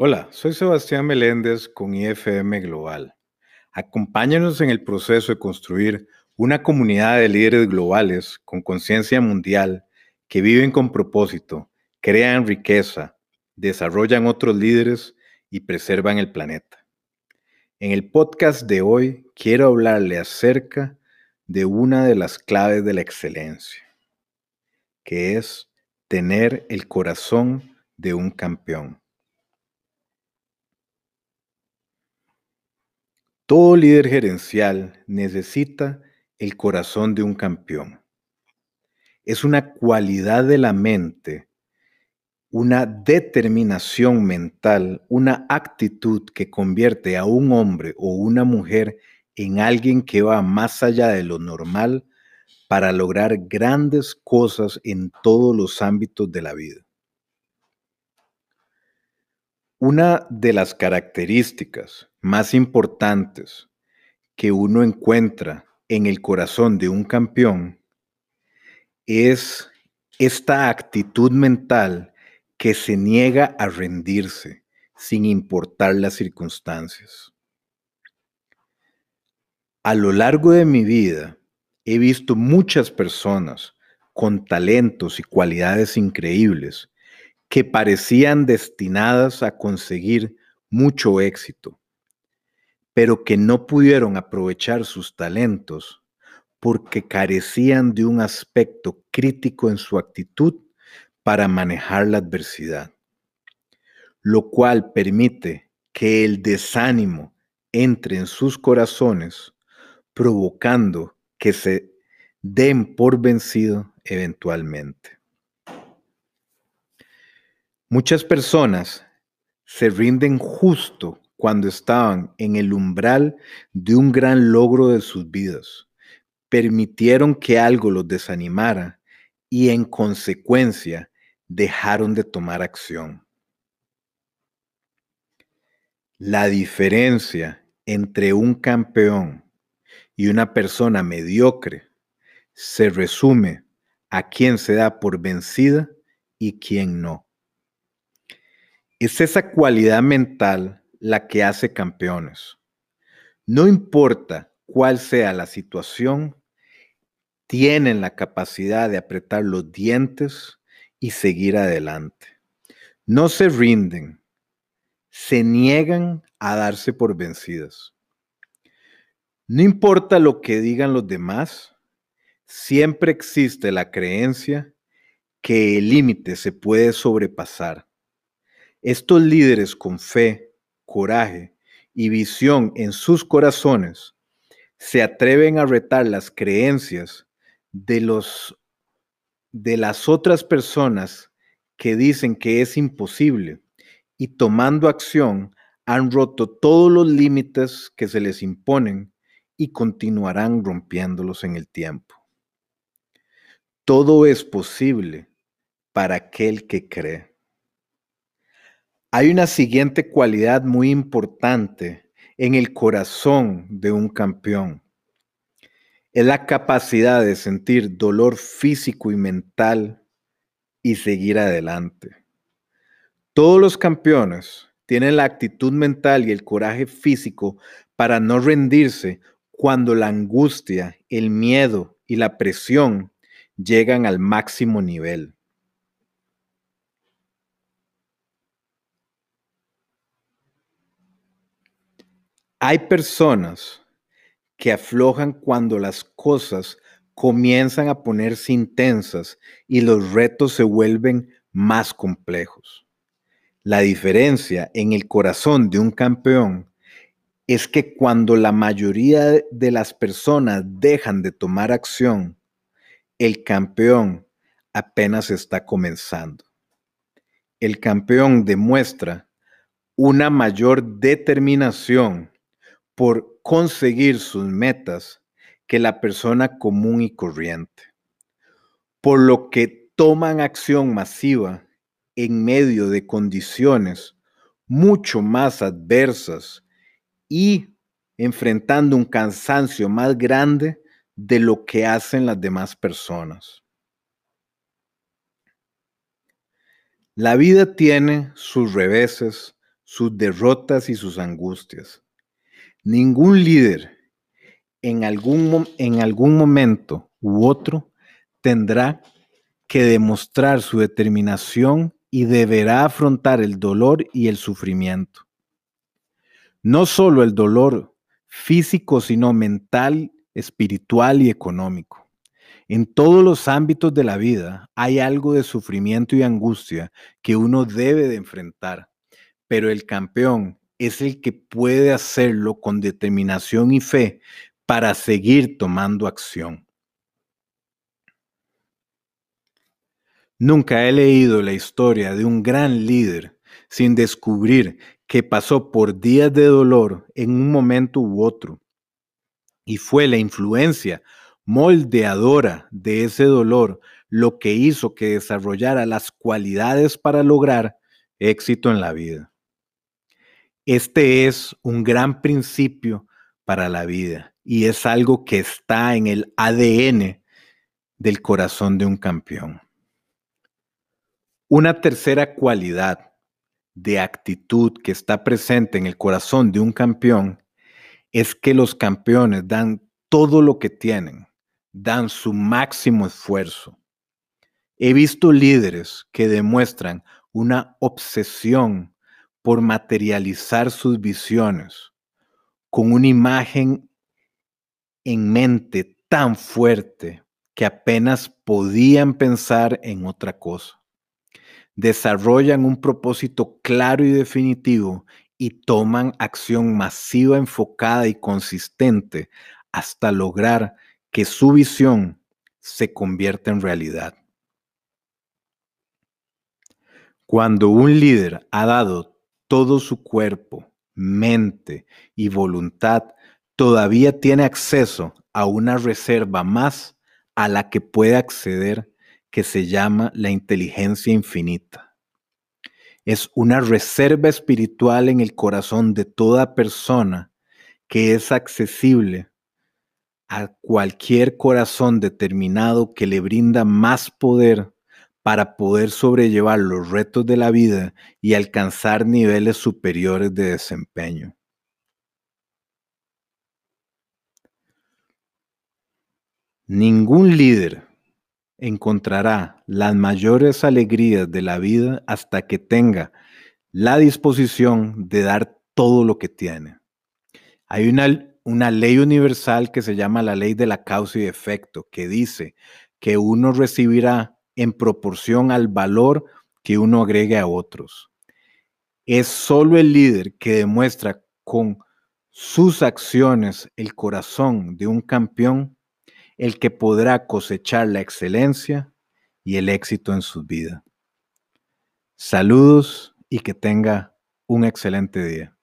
Hola, soy Sebastián Meléndez con IFM Global. Acompáñanos en el proceso de construir una comunidad de líderes globales con conciencia mundial que viven con propósito, crean riqueza, desarrollan otros líderes y preservan el planeta. En el podcast de hoy quiero hablarle acerca de una de las claves de la excelencia, que es tener el corazón de un campeón. Todo líder gerencial necesita el corazón de un campeón. Es una cualidad de la mente, una determinación mental, una actitud que convierte a un hombre o una mujer en alguien que va más allá de lo normal para lograr grandes cosas en todos los ámbitos de la vida. Una de las características más importantes que uno encuentra en el corazón de un campeón es esta actitud mental que se niega a rendirse sin importar las circunstancias. A lo largo de mi vida he visto muchas personas con talentos y cualidades increíbles que parecían destinadas a conseguir mucho éxito, pero que no pudieron aprovechar sus talentos porque carecían de un aspecto crítico en su actitud para manejar la adversidad, lo cual permite que el desánimo entre en sus corazones, provocando que se den por vencido eventualmente. Muchas personas se rinden justo cuando estaban en el umbral de un gran logro de sus vidas. Permitieron que algo los desanimara y en consecuencia dejaron de tomar acción. La diferencia entre un campeón y una persona mediocre se resume a quién se da por vencida y quién no. Es esa cualidad mental la que hace campeones. No importa cuál sea la situación, tienen la capacidad de apretar los dientes y seguir adelante. No se rinden, se niegan a darse por vencidas. No importa lo que digan los demás, siempre existe la creencia que el límite se puede sobrepasar estos líderes con fe, coraje y visión en sus corazones se atreven a retar las creencias de los de las otras personas que dicen que es imposible y tomando acción han roto todos los límites que se les imponen y continuarán rompiéndolos en el tiempo. Todo es posible para aquel que cree. Hay una siguiente cualidad muy importante en el corazón de un campeón. Es la capacidad de sentir dolor físico y mental y seguir adelante. Todos los campeones tienen la actitud mental y el coraje físico para no rendirse cuando la angustia, el miedo y la presión llegan al máximo nivel. Hay personas que aflojan cuando las cosas comienzan a ponerse intensas y los retos se vuelven más complejos. La diferencia en el corazón de un campeón es que cuando la mayoría de las personas dejan de tomar acción, el campeón apenas está comenzando. El campeón demuestra una mayor determinación por conseguir sus metas que la persona común y corriente, por lo que toman acción masiva en medio de condiciones mucho más adversas y enfrentando un cansancio más grande de lo que hacen las demás personas. La vida tiene sus reveses, sus derrotas y sus angustias. Ningún líder en algún, en algún momento u otro tendrá que demostrar su determinación y deberá afrontar el dolor y el sufrimiento. No solo el dolor físico, sino mental, espiritual y económico. En todos los ámbitos de la vida hay algo de sufrimiento y angustia que uno debe de enfrentar, pero el campeón es el que puede hacerlo con determinación y fe para seguir tomando acción. Nunca he leído la historia de un gran líder sin descubrir que pasó por días de dolor en un momento u otro. Y fue la influencia moldeadora de ese dolor lo que hizo que desarrollara las cualidades para lograr éxito en la vida. Este es un gran principio para la vida y es algo que está en el ADN del corazón de un campeón. Una tercera cualidad de actitud que está presente en el corazón de un campeón es que los campeones dan todo lo que tienen dan su máximo esfuerzo. He visto líderes que demuestran una obsesión por materializar sus visiones con una imagen en mente tan fuerte que apenas podían pensar en otra cosa. Desarrollan un propósito claro y definitivo y toman acción masiva, enfocada y consistente hasta lograr que su visión se convierta en realidad. Cuando un líder ha dado todo su cuerpo, mente y voluntad, todavía tiene acceso a una reserva más a la que puede acceder que se llama la inteligencia infinita. Es una reserva espiritual en el corazón de toda persona que es accesible a cualquier corazón determinado que le brinda más poder para poder sobrellevar los retos de la vida y alcanzar niveles superiores de desempeño. Ningún líder encontrará las mayores alegrías de la vida hasta que tenga la disposición de dar todo lo que tiene. Hay una una ley universal que se llama la ley de la causa y efecto, que dice que uno recibirá en proporción al valor que uno agregue a otros. Es solo el líder que demuestra con sus acciones el corazón de un campeón el que podrá cosechar la excelencia y el éxito en su vida. Saludos y que tenga un excelente día.